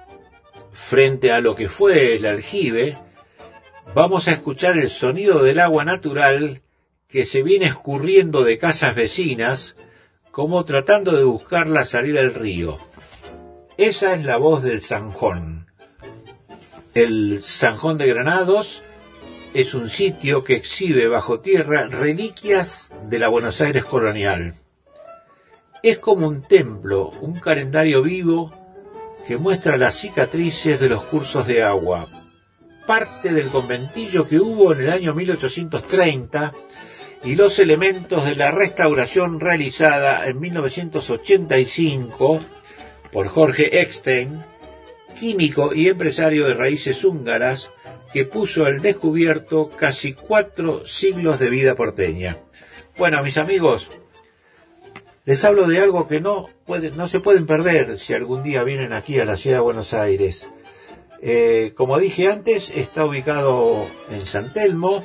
frente a lo que fue el aljibe, vamos a escuchar el sonido del agua natural que se viene escurriendo de casas vecinas como tratando de buscar la salida del río. Esa es la voz del Sanjón. El Sanjón de Granados es un sitio que exhibe bajo tierra reliquias de la Buenos Aires colonial. Es como un templo, un calendario vivo que muestra las cicatrices de los cursos de agua, parte del conventillo que hubo en el año 1830 y los elementos de la restauración realizada en 1985 por Jorge Eckstein, químico y empresario de raíces húngaras, que puso al descubierto casi cuatro siglos de vida porteña. Bueno, mis amigos, les hablo de algo que no, no se pueden perder si algún día vienen aquí a la ciudad de Buenos Aires. Eh, como dije antes, está ubicado en San Telmo,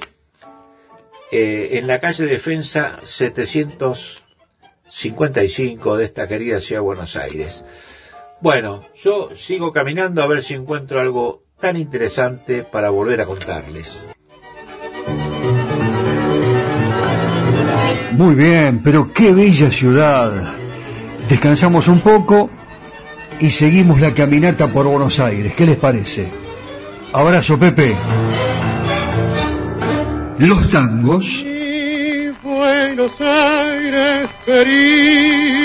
eh, en la calle Defensa 755 de esta querida ciudad de Buenos Aires. Bueno, yo sigo caminando a ver si encuentro algo tan interesante para volver a contarles. Muy bien, pero qué bella ciudad. Descansamos un poco y seguimos la caminata por Buenos Aires. ¿Qué les parece? Abrazo, Pepe. Los tangos. Buenos Aires querido.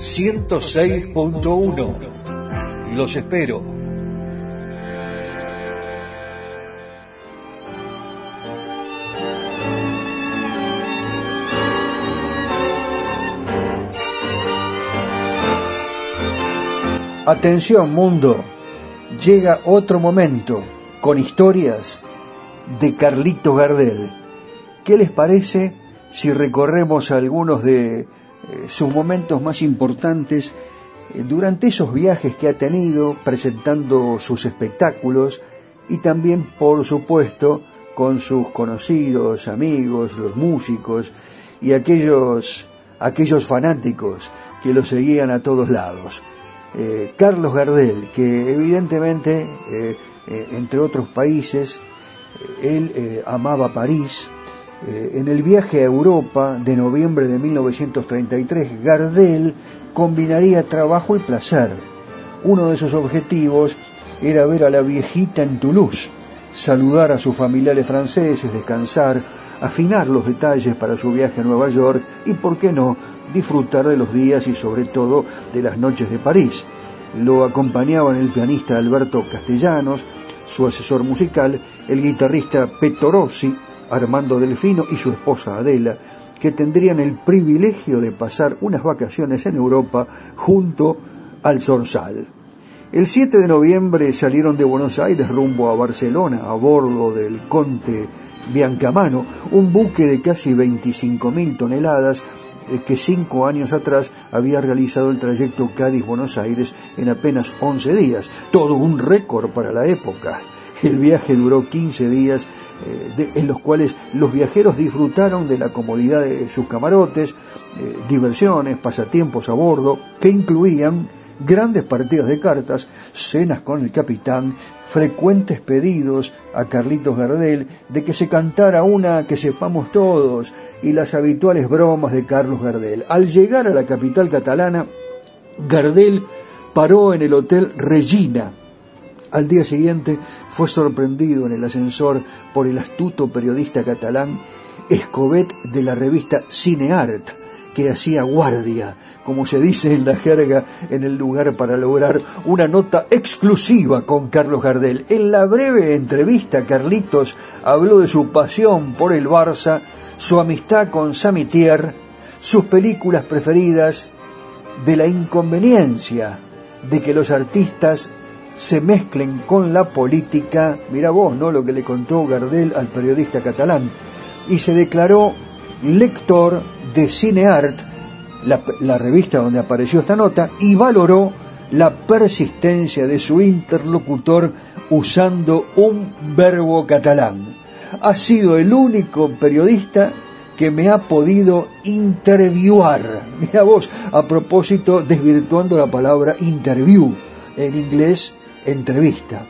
106.1. Los espero. Atención mundo, llega otro momento con historias de Carlito Gardel. ¿Qué les parece si recorremos algunos de sus momentos más importantes eh, durante esos viajes que ha tenido presentando sus espectáculos y también, por supuesto, con sus conocidos, amigos, los músicos y aquellos, aquellos fanáticos que lo seguían a todos lados? Eh, Carlos Gardel, que evidentemente eh, entre otros países. Eh, él eh, amaba París. En el viaje a Europa de noviembre de 1933, Gardel combinaría trabajo y placer. Uno de sus objetivos era ver a la viejita en Toulouse, saludar a sus familiares franceses, descansar, afinar los detalles para su viaje a Nueva York y, por qué no, disfrutar de los días y sobre todo de las noches de París. Lo acompañaban el pianista Alberto Castellanos, su asesor musical, el guitarrista Peto Rossi, Armando Delfino y su esposa Adela, que tendrían el privilegio de pasar unas vacaciones en Europa junto al Zorzal. El 7 de noviembre salieron de Buenos Aires rumbo a Barcelona a bordo del Conte Biancamano, un buque de casi 25.000 toneladas eh, que cinco años atrás había realizado el trayecto Cádiz-Buenos Aires en apenas 11 días, todo un récord para la época. El viaje duró 15 días eh, en los cuales los viajeros disfrutaron de la comodidad de sus camarotes, eh, diversiones, pasatiempos a bordo, que incluían grandes partidas de cartas, cenas con el capitán, frecuentes pedidos a Carlitos Gardel de que se cantara una que sepamos todos y las habituales bromas de Carlos Gardel. Al llegar a la capital catalana, Gardel paró en el Hotel Regina. Al día siguiente fue sorprendido en el ascensor por el astuto periodista catalán Escobet de la revista Cineart, que hacía guardia como se dice en la jerga, en el lugar para lograr una nota exclusiva con Carlos Gardel. En la breve entrevista, Carlitos habló de su pasión por el Barça, su amistad con Samitier, sus películas preferidas, de la inconveniencia de que los artistas se mezclen con la política, mira vos, ¿no? Lo que le contó Gardel al periodista catalán, y se declaró lector de Cineart, la, la revista donde apareció esta nota, y valoró la persistencia de su interlocutor usando un verbo catalán. Ha sido el único periodista que me ha podido interviewar. Mira vos, a propósito, desvirtuando la palabra interview, en inglés, entrevista.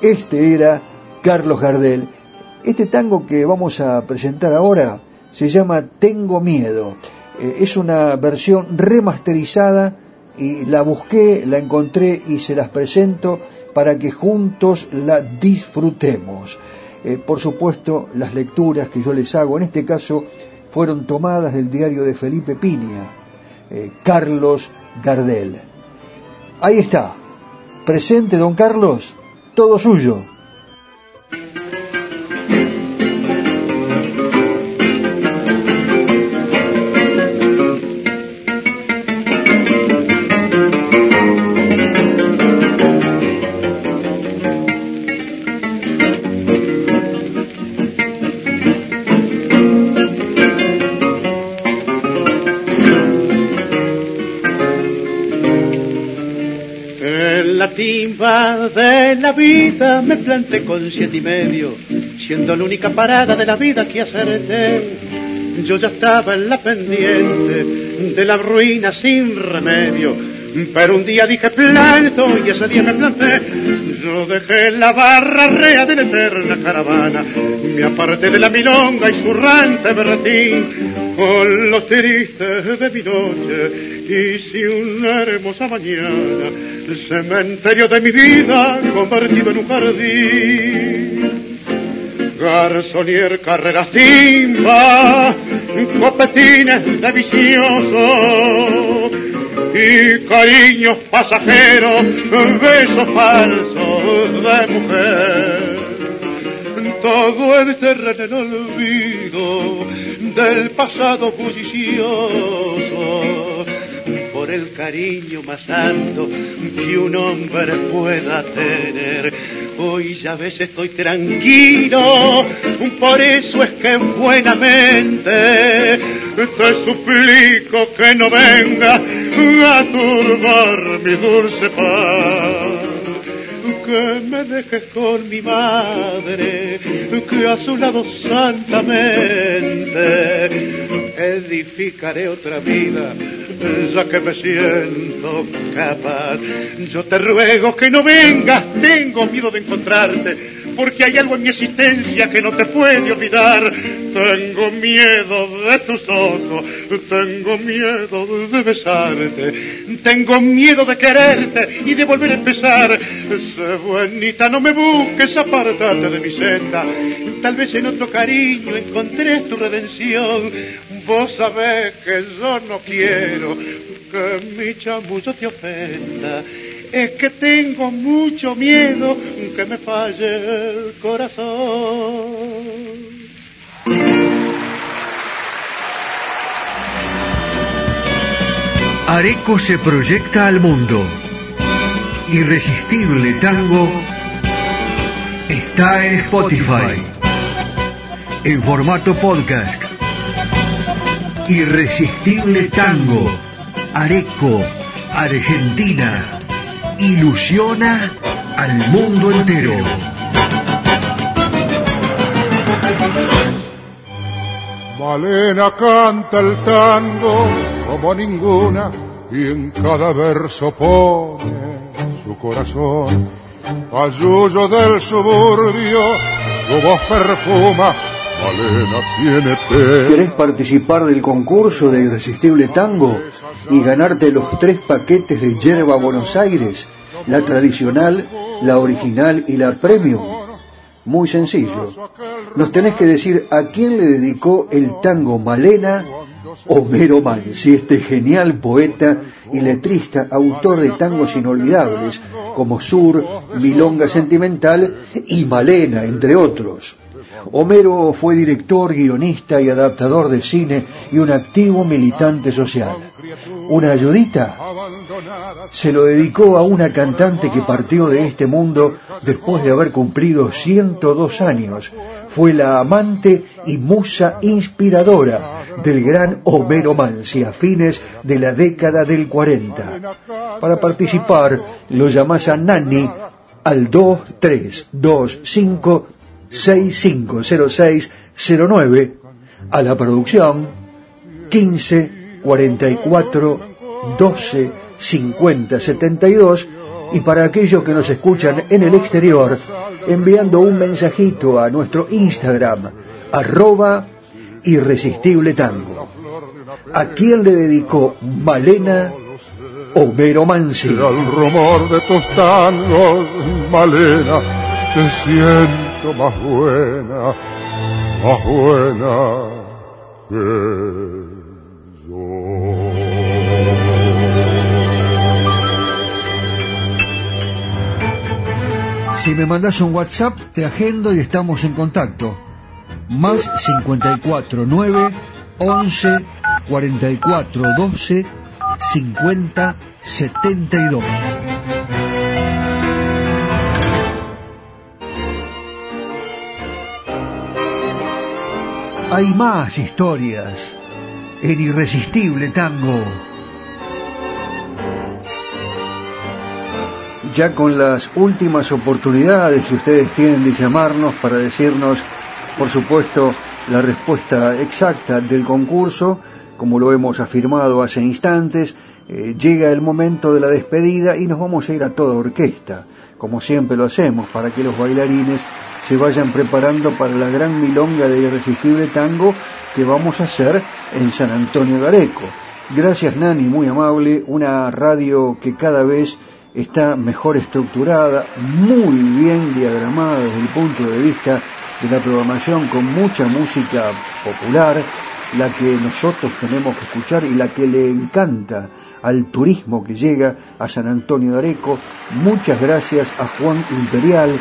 Este era Carlos Gardel. Este tango que vamos a presentar ahora se llama Tengo Miedo. Eh, es una versión remasterizada y la busqué, la encontré y se las presento para que juntos la disfrutemos. Eh, por supuesto, las lecturas que yo les hago, en este caso, fueron tomadas del diario de Felipe Piña, eh, Carlos Gardel. Ahí está, presente don Carlos, todo suyo. De la vida me planté con siete y medio, siendo la única parada de la vida que acerté. Yo ya estaba en la pendiente de la ruina sin remedio, pero un día dije planto y ese día me planté. Yo dejé la barra rea de la eterna caravana, me aparté de la milonga y su rante berretín, con los tristes de mi noche, hice una hermosa mañana el cementerio de mi vida convertido en un jardín. Garzonier, carreras timba, copetines de vicioso y cariños pasajeros, besos falsos de mujer. Todo el terreno en olvido del pasado bullicioso el cariño más alto que un hombre pueda tener. Hoy ya ves estoy tranquilo, por eso es que buenamente te suplico que no venga a turbar mi dulce paz que me dejes con mi madre, que a su lado santamente edificaré otra vida ya que me siento capaz. Yo te ruego que no vengas, tengo miedo de encontrarte, porque hay algo en mi existencia que no te puede olvidar. Tengo miedo de tus ojos, tengo miedo de besarte, tengo miedo de quererte y de volver a empezar. Sé buenita, no me busques, apartate de mi senda. Tal vez en otro cariño encontré tu redención. Vos sabés que yo no quiero que mi chamullo te ofenda. Es que tengo mucho miedo que me falle el corazón. Areco se proyecta al mundo. Irresistible Tango está en Spotify. En formato podcast. Irresistible Tango. Areco, Argentina. Ilusiona al mundo entero. Malena canta el tango como ninguna y en cada verso pone su corazón. Ayuyo del suburbio, su voz perfuma. ¿Querés participar del concurso de Irresistible Tango y ganarte los tres paquetes de Yerba Buenos Aires? La tradicional, la original y la premium. Muy sencillo. Nos tenés que decir a quién le dedicó el tango Malena Homero si este genial poeta y letrista, autor de tangos inolvidables como Sur, Milonga Sentimental y Malena, entre otros. Homero fue director, guionista y adaptador de cine y un activo militante social. ¿Una ayudita? se lo dedicó a una cantante que partió de este mundo después de haber cumplido 102 años. Fue la amante y musa inspiradora del gran Homero Mansi a fines de la década del 40. Para participar, lo llamás a Nani al 2325 650609 a la producción 15 44 12 50 72 y para aquellos que nos escuchan en el exterior enviando un mensajito a nuestro Instagram arroba irresistible tango. A quién le dedicó Malena Homero Mansi al rumor de tus tangos Malena te siento Si me mandas un WhatsApp, te agendo y estamos en contacto. Más 54 9 11 44 12 50 72. Hay más historias en Irresistible Tango. ya con las últimas oportunidades que ustedes tienen de llamarnos para decirnos, por supuesto, la respuesta exacta del concurso, como lo hemos afirmado hace instantes, eh, llega el momento de la despedida y nos vamos a ir a toda orquesta, como siempre lo hacemos, para que los bailarines se vayan preparando para la gran milonga de irresistible tango que vamos a hacer en San Antonio de Areco. Gracias Nani, muy amable, una radio que cada vez está mejor estructurada, muy bien diagramada desde el punto de vista de la programación con mucha música popular, la que nosotros tenemos que escuchar y la que le encanta al turismo que llega a San Antonio de Areco. Muchas gracias a Juan Imperial,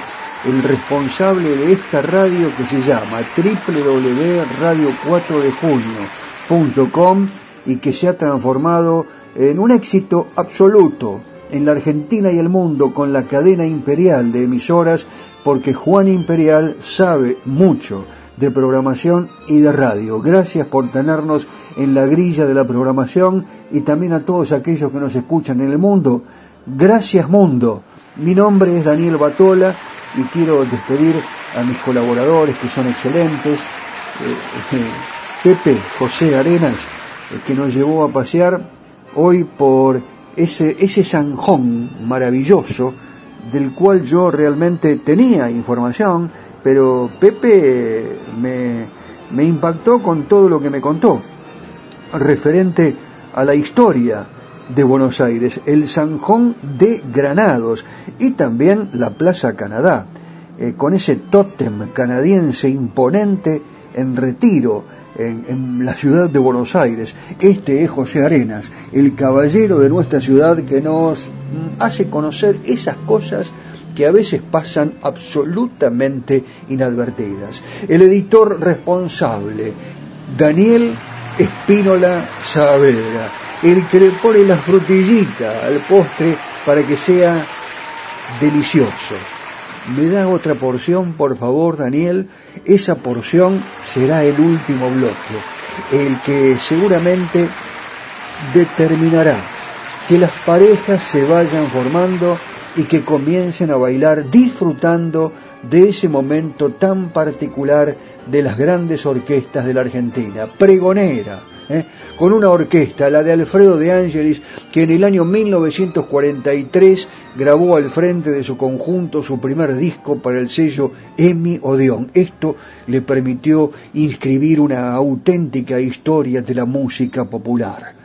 el responsable de esta radio que se llama www.radio4dejunio.com y que se ha transformado en un éxito absoluto en la Argentina y el mundo con la cadena imperial de emisoras porque Juan Imperial sabe mucho de programación y de radio. Gracias por tenernos en la grilla de la programación y también a todos aquellos que nos escuchan en el mundo. Gracias mundo. Mi nombre es Daniel Batola y quiero despedir a mis colaboradores que son excelentes. Eh, eh, Pepe José Arenas, eh, que nos llevó a pasear hoy por ese, ese zanjón maravilloso del cual yo realmente tenía información, pero Pepe me, me impactó con todo lo que me contó referente a la historia de Buenos Aires, el Zanjón de Granados y también la Plaza Canadá, eh, con ese tótem canadiense imponente en retiro, en, la ciudad de Buenos Aires. Este es José Arenas, el caballero de nuestra ciudad que nos mm, hace conocer esas cosas que a veces pasan absolutamente inadvertidas. El editor responsable, Daniel Espínola Saavedra, el que le pone la frutillita al postre para que sea delicioso. ¿Me da otra porción, por favor, Daniel? Esa porción será el último bloque, el que seguramente determinará que las parejas se vayan formando y que comiencen a bailar disfrutando de ese momento tan particular de las grandes orquestas de la Argentina, pregonera, ¿eh? con una orquesta, la de Alfredo de Angelis, que en el año 1943 grabó al frente de su conjunto su primer disco para el sello Emi Odeon. Esto le permitió inscribir una auténtica historia de la música popular.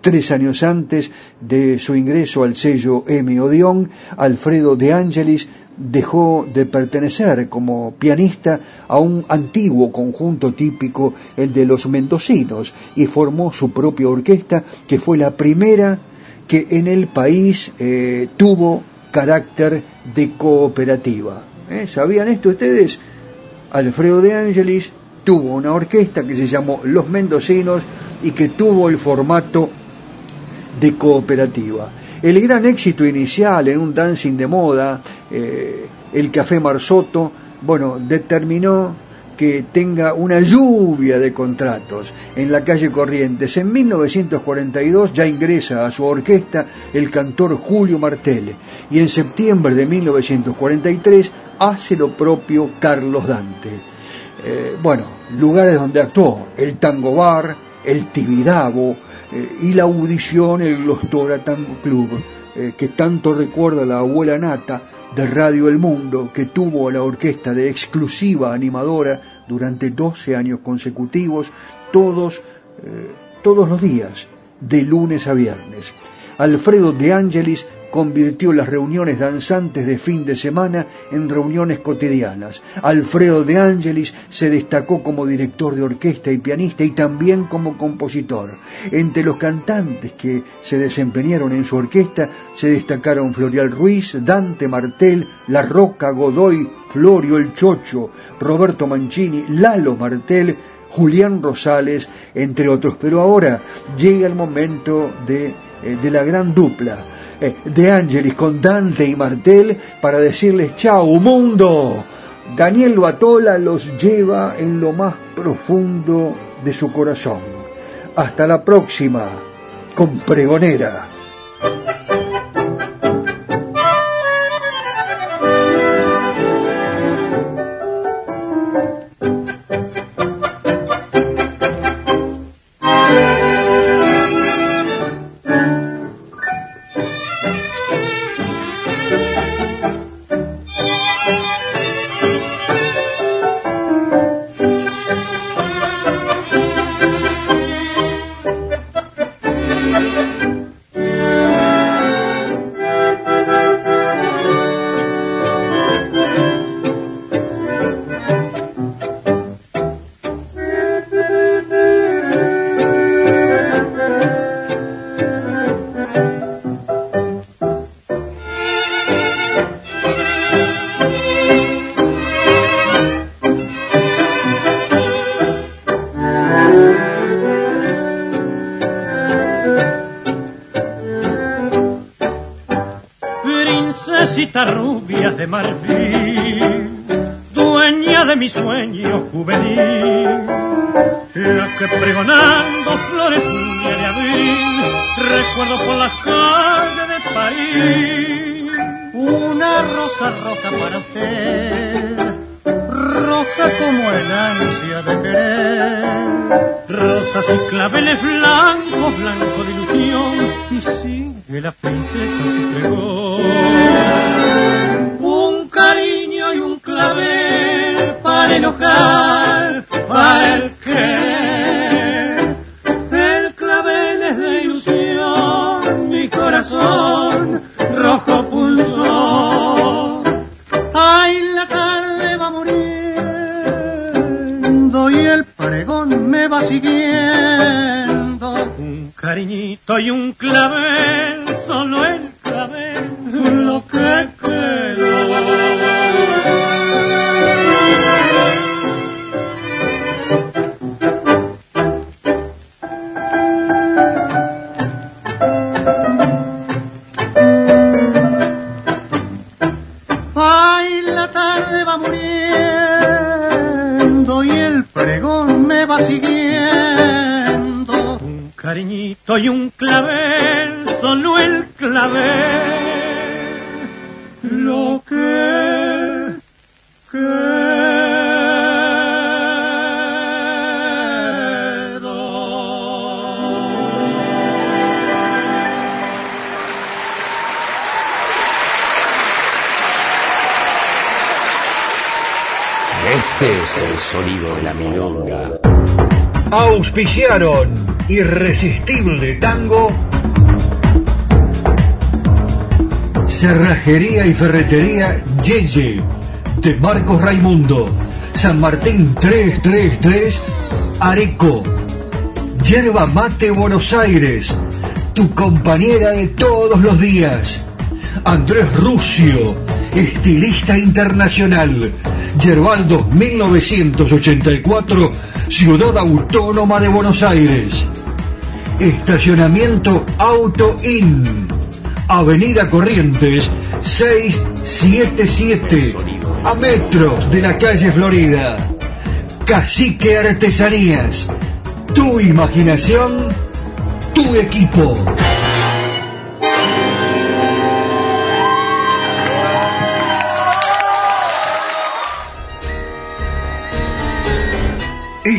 Tres años antes de su ingreso al sello Emi Odeon, Alfredo de Angelis dejó de pertenecer como pianista a un antiguo conjunto típico, el de los mendocinos, y formó su propia orquesta, que fue la primera que en el país eh, tuvo carácter de cooperativa. ¿Eh? ¿Sabían esto ustedes? Alfredo de Angelis tuvo una orquesta que se llamó Los Mendocinos y que tuvo el formato de cooperativa. El gran éxito inicial en un dancing de moda, eh, el Café Marsotto, bueno, determinó que tenga una lluvia de contratos en la calle Corrientes. En 1942 ya ingresa a su orquesta el cantor Julio Martel y en septiembre de 1943 hace lo propio Carlos Dante. Eh, bueno, lugares donde actuó el Tango Bar, el Tibidabo eh, y la audición el Lostora Tango Club, eh, que tanto recuerda la abuela Nata de Radio El Mundo, que tuvo la orquesta de exclusiva animadora durante 12 años consecutivos, todos, eh, todos los días, de lunes a viernes. Alfredo de Angelis convirtió las reuniones danzantes de fin de semana en reuniones cotidianas. Alfredo de Angelis se destacó como director de orquesta y pianista y también como compositor. Entre los cantantes que se desempeñaron en su orquesta se destacaron Florial Ruiz, Dante Martel, La Roca, Godoy, Florio el Chocho, Roberto Mancini, Lalo Martel, Julián Rosales, entre otros. Pero ahora llega el momento de, eh, de la gran dupla eh, de Angelis con Dante y Martel para decirles chao mundo. Daniel Batola los lleva en lo más profundo de su corazón. Hasta la próxima, con Pregonera. la tarde va muriendo y el pregón me va siguiendo. Un cariñito y un clavel, solo el clavel. Irresistible Tango. Cerrajería y Ferretería Yeye de Marcos Raimundo. San Martín 333 Areco. Yerba Mate Buenos Aires. Tu compañera de todos los días. Andrés Rucio, estilista internacional. Yerbaldo 1984, Ciudad Autónoma de Buenos Aires. Estacionamiento Auto In. Avenida Corrientes 677, a metros de la calle Florida. Cacique Artesanías, tu imaginación, tu equipo.